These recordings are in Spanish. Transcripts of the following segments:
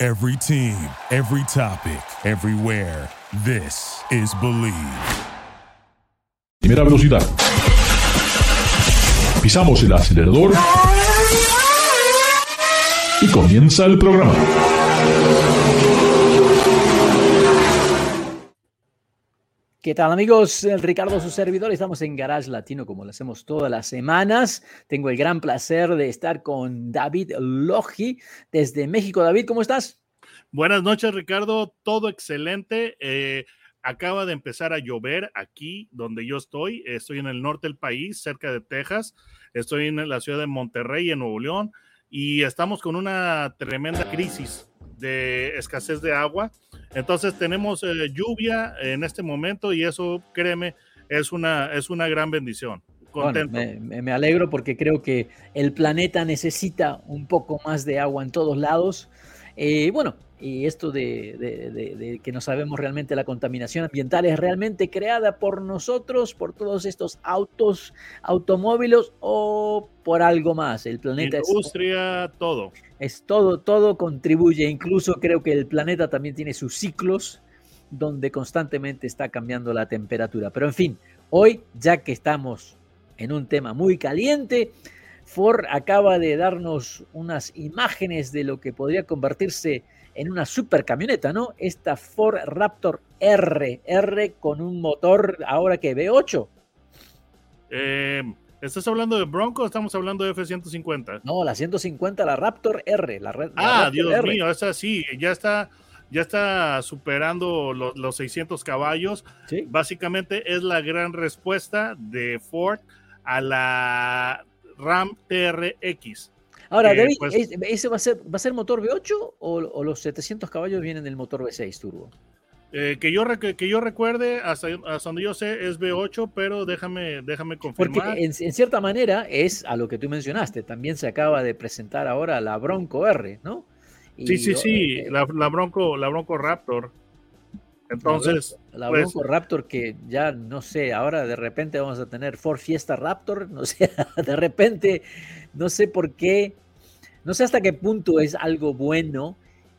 Every team, every topic, everywhere. This is Believe. Primera velocidad. Pisamos el acelerador. Y comienza el programa. ¿Qué tal amigos? Ricardo, su servidor. Estamos en Garage Latino como lo hacemos todas las semanas. Tengo el gran placer de estar con David Logi desde México. David, ¿cómo estás? Buenas noches, Ricardo. Todo excelente. Eh, acaba de empezar a llover aquí donde yo estoy. Estoy en el norte del país, cerca de Texas. Estoy en la ciudad de Monterrey, en Nuevo León. Y estamos con una tremenda crisis de escasez de agua. Entonces tenemos eh, lluvia en este momento y eso, créeme, es una, es una gran bendición. Contento. me, alegro porque creo que el planeta necesita un poco más de agua en todos lados. Eh, bueno, y esto de, que no sabemos realmente la contaminación ambiental es realmente creada por nosotros, por todos estos autos, automóviles o por algo más. El planeta Industria, todo. Es todo, todo contribuye. Incluso creo que el planeta también tiene sus ciclos donde constantemente está cambiando la temperatura. Pero en fin, hoy, ya que estamos en un tema muy caliente, Ford acaba de darnos unas imágenes de lo que podría convertirse en una super camioneta, ¿no? Esta Ford Raptor R, R con un motor ahora que V8. Eh, ¿Estás hablando de Bronco o estamos hablando de F-150? No, la 150, la Raptor R. La, ah, Dios mío, esa sí, ya está, ya está superando los, 600 caballos. Básicamente es la gran respuesta de Ford a la Ram TRX. Ahora, David, pues ¿ese va a, ser, va a ser motor V8 o, los 700 caballos vienen del motor V6 turbo? Eh, que, yo, que yo recuerde, hasta, donde yo sé, es V8, pero déjame, déjame confirmar. Porque en, cierta manera es a lo que tú mencionaste. También se acaba de presentar ahora la Bronco R, ¿no? sí, sí, sí, eh, la, Bronco, la Bronco Raptor. Entonces, la, pues Bronco Raptor que ya no sé, ahora de repente vamos a tener Ford Fiesta Raptor, no sé, de repente no sé por qué, no sé hasta qué punto es algo bueno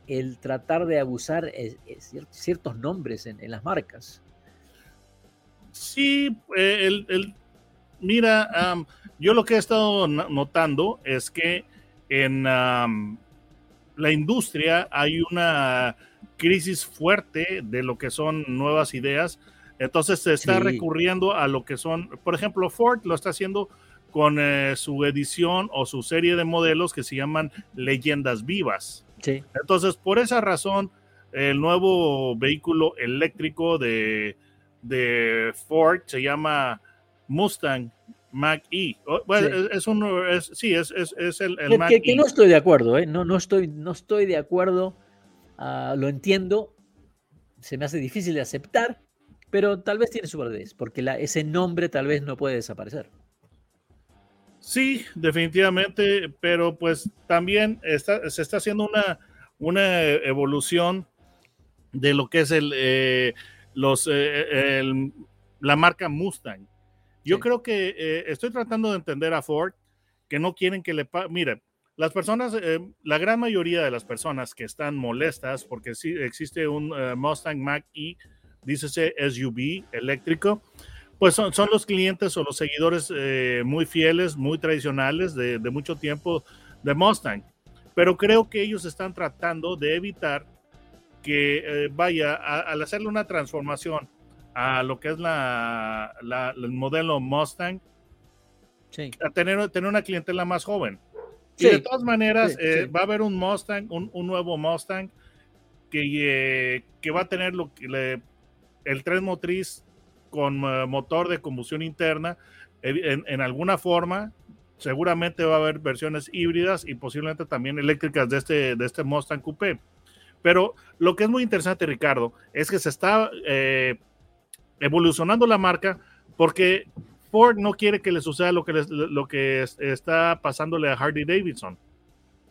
el tratar de abusar eh, eh, ciertos nombres en, las marcas. Sí, eh, el, mira, yo lo que he estado notando es que en la industria hay una crisis fuerte de lo que son nuevas ideas. Entonces se está recurriendo a lo que son, por ejemplo, Ford lo está haciendo con eh, su edición o su serie de modelos que se llaman leyendas vivas. Sí. Entonces, por esa razón, el nuevo vehículo eléctrico de, de Ford se llama Mustang Mac E. Bueno, sí. Es, un, sí, es, es, el, el que, que, no estoy de acuerdo, ¿eh? no, no, estoy, no estoy de acuerdo, uh, lo entiendo, se me hace difícil de aceptar, pero tal vez tiene su validez, porque la, ese nombre tal vez no puede desaparecer. Sí, definitivamente, pero pues también está, se está haciendo una, una evolución de lo que es el, eh, los, eh, la marca Mustang. Yo creo que eh, estoy tratando de entender a Ford que no quieren que le mire, las personas, la gran mayoría de las personas que están molestas porque sí existe un Mustang Mach E, dícese SUV eléctrico, pues son, son, los clientes o los seguidores eh, muy fieles, muy tradicionales de, de, mucho tiempo de Mustang. Pero creo que ellos están tratando de evitar que eh, vaya al hacerle una transformación a lo que es la, la el modelo Mustang, sí. a tener, tener una clientela más joven. Sí. Y de todas maneras, sí, eh, va a haber un Mustang, un, un nuevo Mustang que, que va a tener lo que le, el tren motriz con uh, motor de combustión interna. En, en, alguna forma, seguramente va a haber versiones híbridas y posiblemente también eléctricas de este, de este Mustang Coupé. Pero lo que es muy interesante, Ricardo, es que se está eh, evolucionando la marca porque Ford no quiere que le suceda lo que, lo que está pasándole a Harley Davidson.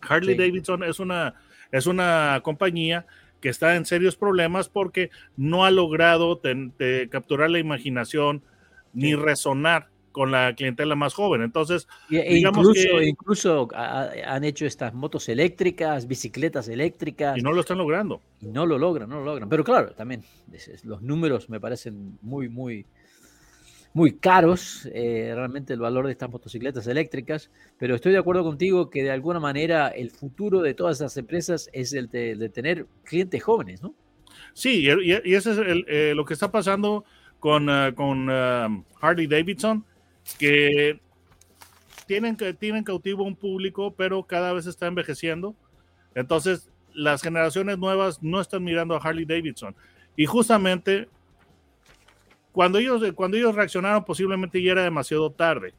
Harley Davidson es una, es una compañía que está en serios problemas porque no ha logrado capturar la imaginación ni resonar con la clientela más joven. Entonces, e digamos incluso, incluso han hecho estas motos eléctricas, bicicletas eléctricas. Y no lo están logrando. Y no lo logran, no lo logran. Pero claro, también los números me parecen muy, muy, muy caros, eh, realmente el valor de estas motocicletas eléctricas, pero estoy de acuerdo contigo que de alguna manera el futuro de todas esas empresas es el de, tener clientes jóvenes, ¿no? Sí, y, eso es eh, lo que está pasando con, uh, con um, Harley Davidson, que tienen, tienen cautivo un público, pero cada vez está envejeciendo. Entonces, las generaciones nuevas no están mirando a Harley Davidson. Y justamente cuando ellos, cuando ellos reaccionaron, posiblemente ya era demasiado tarde.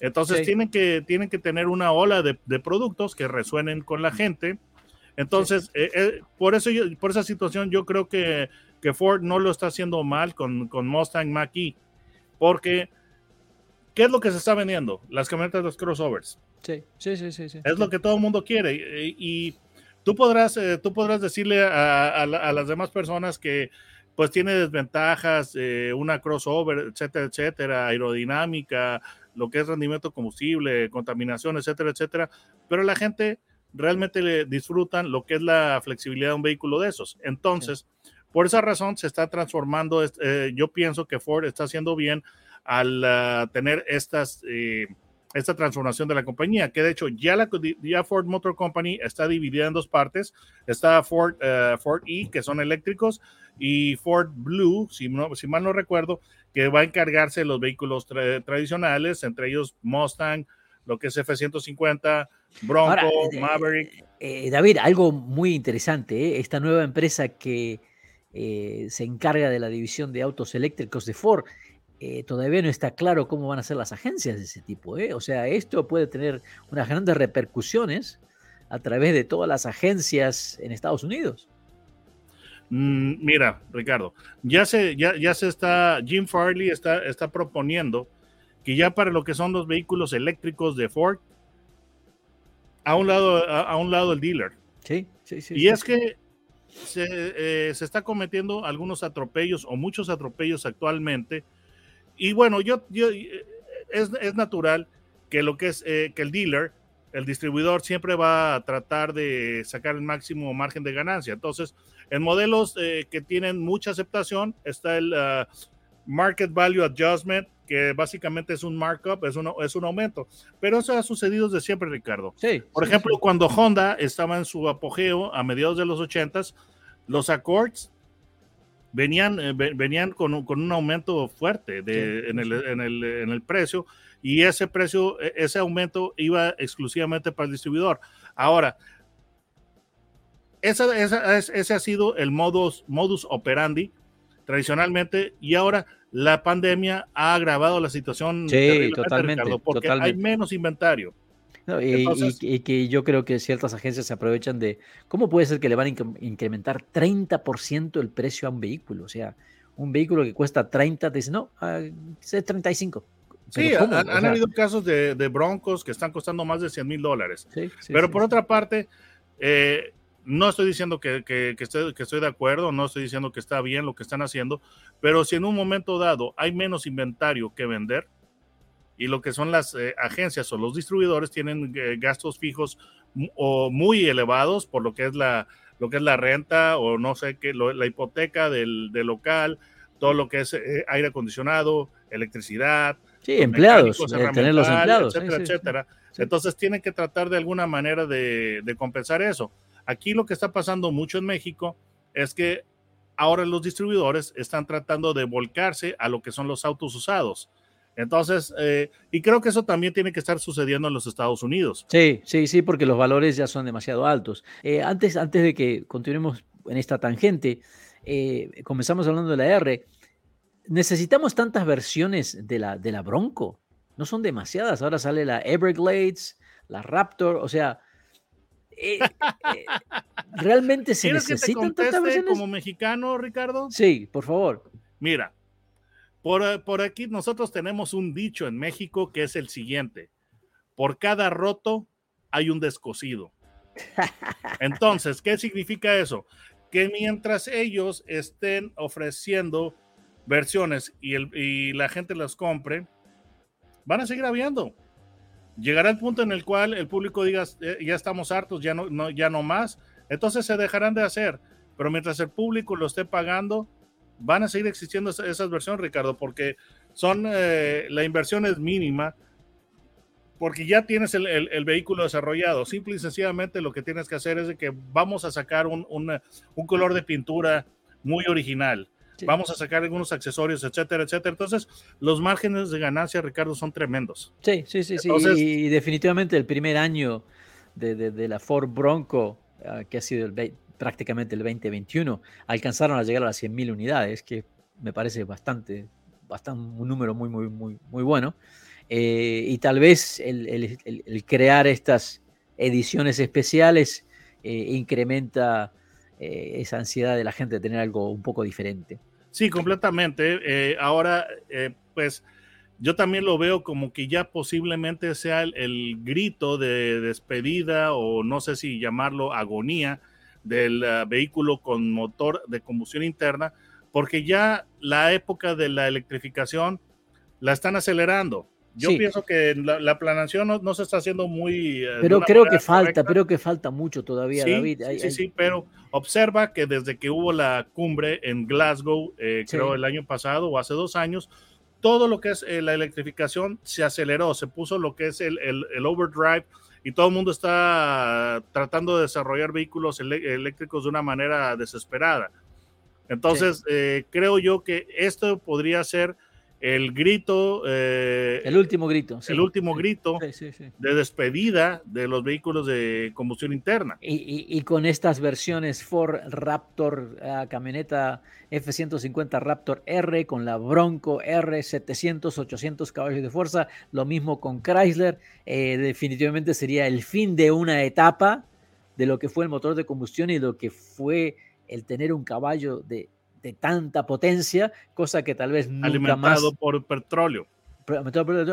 Entonces tienen, que, tienen que tener una ola de, productos que resuenen con la gente. Entonces, eh, eh, por, eso por esa situación, yo creo que, que, Ford no lo está haciendo mal con, con Mustang Mach-E, porque ¿qué es lo que se está vendiendo? Las camionetas de los crossovers. Sí, sí, sí, sí. Es lo que todo el mundo quiere. Y, tú, podrás, eh, tú podrás decirle a, las demás personas que pues tiene desventajas, eh, una crossover, etcétera, etcétera, aerodinámica, lo que es rendimiento combustible, contaminación, etcétera, etcétera, pero la gente realmente le disfrutan lo que es la flexibilidad de un vehículo de esos. Entonces, por esa razón se está transformando, eh, yo pienso que Ford está haciendo bien al ah, tener estas... Eh, esta transformación de la compañía, que de hecho ya la ya Ford Motor Company está dividida en dos partes. Está Ford, Ford E, que son eléctricos, y Ford Blue, si, si mal no recuerdo, que va a encargarse de los vehículos tradicionales, entre ellos Mustang, lo que es F-150, Bronco, eh, Maverick. Eh, David, algo muy interesante, ¿eh? esta nueva empresa que se encarga de la división de autos eléctricos de Ford, todavía no está claro cómo van a ser las agencias de ese tipo. O sea, esto puede tener unas grandes repercusiones a través de todas las agencias en Estados Unidos. Mm, mira, Ricardo, ya se, ya, ya se está, Jim Farley está, está proponiendo que ya para lo que son los vehículos eléctricos de Ford, a un lado, a, un lado el dealer. Sí, sí, sí. Y es que se, eh, se, está cometiendo algunos atropellos o muchos atropellos actualmente. Y bueno, yo, yo es, es natural que lo que es eh, que el dealer, el distribuidor, siempre va a tratar de sacar el máximo margen de ganancia. Entonces, en modelos eh, que tienen mucha aceptación está el uh, Market Value Adjustment, que básicamente es un markup, es un, es un aumento. Pero eso ha sucedido desde siempre, Ricardo. Sí, Por ejemplo, cuando Honda estaba en su apogeo a mediados de los 80s, los Accords venían, eh, venían con, un, con, un aumento fuerte de, en, el, en, el, en, el, precio y ese precio, e, ese aumento iba exclusivamente para el distribuidor. Ahora, ese ha sido el modus, modus operandi tradicionalmente y ahora la pandemia ha agravado la situación sí, totalmente, porque hay menos inventario. Y, que yo creo que ciertas agencias se aprovechan de cómo puede ser que le van a incrementar 30% el precio a un vehículo. O sea, un vehículo que cuesta 30, te dice, no, ah, es 35. Sí, han, habido casos de, broncos que están costando más de 100 mil dólares. Pero por otra parte, eh, no estoy diciendo que, estoy, que, estoy, de acuerdo, no estoy diciendo que está bien lo que están haciendo, pero si en un momento dado hay menos inventario que vender y lo que son las eh, agencias o los distribuidores tienen eh, gastos fijos o muy elevados por lo que es la, lo que es la renta o no sé qué, la hipoteca del, local, todo lo que es eh, aire acondicionado, electricidad. Sí, empleados, tener los empleados. Etcétera, etcétera. Entonces tienen que tratar de alguna manera de compensar eso. Aquí lo que está pasando mucho en México es que ahora los distribuidores están tratando de volcarse a lo que son los autos usados. Entonces, eh, y creo que eso también tiene que estar sucediendo en los Estados Unidos. Sí, sí, sí, porque los valores ya son demasiado altos. Eh, antes, antes de que continuemos en esta tangente, eh, comenzamos hablando de la R. Necesitamos tantas versiones de la, de la Bronco. No son demasiadas. Ahora sale la Everglades, la Raptor, o sea, eh, eh, ¿realmente se ¿Quieres que te necesitan tantas versiones? como mexicano, Ricardo? Sí, por favor. Mira, por, eh, por aquí nosotros tenemos un dicho en México que es el siguiente: por cada roto hay un descosido. Entonces, ¿qué significa eso? Que mientras ellos estén ofreciendo versiones y, el, y la gente las compre, van a seguir habiendo. Llegará el punto en el cual el público diga, "Eh, ya estamos hartos, ya no, no- ya no más, entonces se dejarán de hacer. Pero mientras el público lo esté pagando, van a seguir existiendo esa- esas versiones, Ricardo, porque son, eh, la inversión es mínima, porque ya tienes el, el- el vehículo desarrollado. Simple y sencillamente lo que tienes que hacer es de que vamos a sacar un, una- un color de pintura muy original. Sí. Vamos a sacar algunos accesorios, etcétera, etcétera. Entonces, los márgenes de ganancia, Ricardo, son tremendos. Sí, sí, sí, sí. Y, y definitivamente el primer año de, de- de la Ford Bronco, ah, que ha sido el prácticamente el 2021, alcanzaron a llegar a las 100.000 unidades, que me parece bastante, bastante un número muy, muy, muy, muy bueno. Eh, y tal vez el, crear estas ediciones especiales eh, incrementa eh, esa ansiedad de la gente de tener algo un poco diferente. Sí, completamente. Ahora, pues yo también lo veo como que ya posiblemente sea el grito de despedida o no sé si llamarlo agonía del ah, vehículo con motor de combustión interna, porque ya la época de la electrificación la están acelerando. Yo Sí. pienso que la, la planeación no, no se está haciendo muy... eh, Pero creo que falta, correcta. pero que falta mucho todavía, Sí, David. sí, Hay- sí, hay- sí, pero observa que desde que hubo la cumbre en Glasgow, eh, creo el año pasado o hace dos años, todo lo que es eh, la electrificación se aceleró, se puso lo que es el, el- el overdrive y todo el mundo está tratando de desarrollar vehículos elé- eléctricos de una manera desesperada. Entonces, eh, creo yo que esto podría ser el grito, eh, El último grito. sí. el último grito Sí, sí, sí. de despedida de los vehículos de combustión interna. Y, y- y con estas versiones Ford Raptor, ah, camioneta F-150 Raptor R, con la Bronco R, 700, 800 caballos de fuerza, lo mismo con Chrysler, eh, definitivamente sería el fin de una etapa de lo que fue el motor de combustión y lo que fue el tener un caballo de, de tanta potencia, cosa que tal vez nunca más alimentado por petróleo.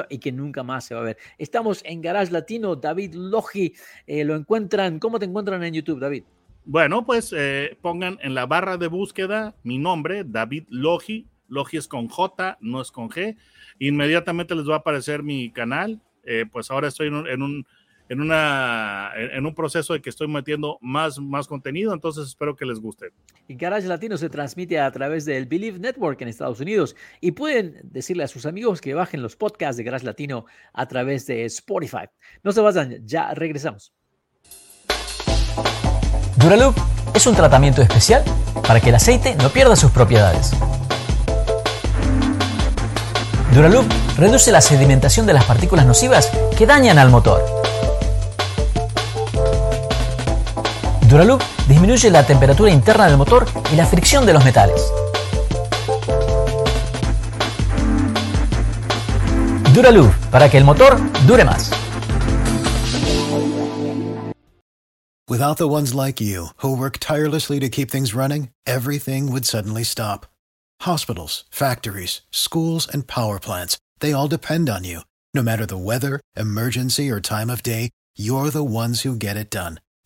Y que nunca más se va a ver. Estamos en Garage Latino, David Logi, eh, lo encuentran, ¿cómo te encuentran en YouTube, David? Bueno, pues eh, pongan en la barra de búsqueda mi nombre, David Logi. Logi es con J, no es con G. Inmediatamente les va a aparecer mi canal. Eh, pues ahora estoy en un, en un, en una, en un proceso de que estoy metiendo más, más contenido, entonces espero que les guste. Y Garage Latino se transmite a través del Believe Network en Estados Unidos y pueden decirle a sus amigos que bajen los podcasts de Garage Latino a través de Spotify. No se vayan, ya regresamos. Duraloop es un tratamiento especial para que el aceite no pierda sus propiedades. Duraloop reduce la sedimentación de las partículas nocivas que dañan al motor. Duraloop disminuye la temperatura interna del motor y la fricción de los metales. Duraloop para que el motor dure más. Without the ones like you, who work tirelessly to keep things running, everything would suddenly stop. Hospitals, factories, schools, and power plants, they all depend on you. No matter the weather, emergency, or time of day, you're the ones who get it done.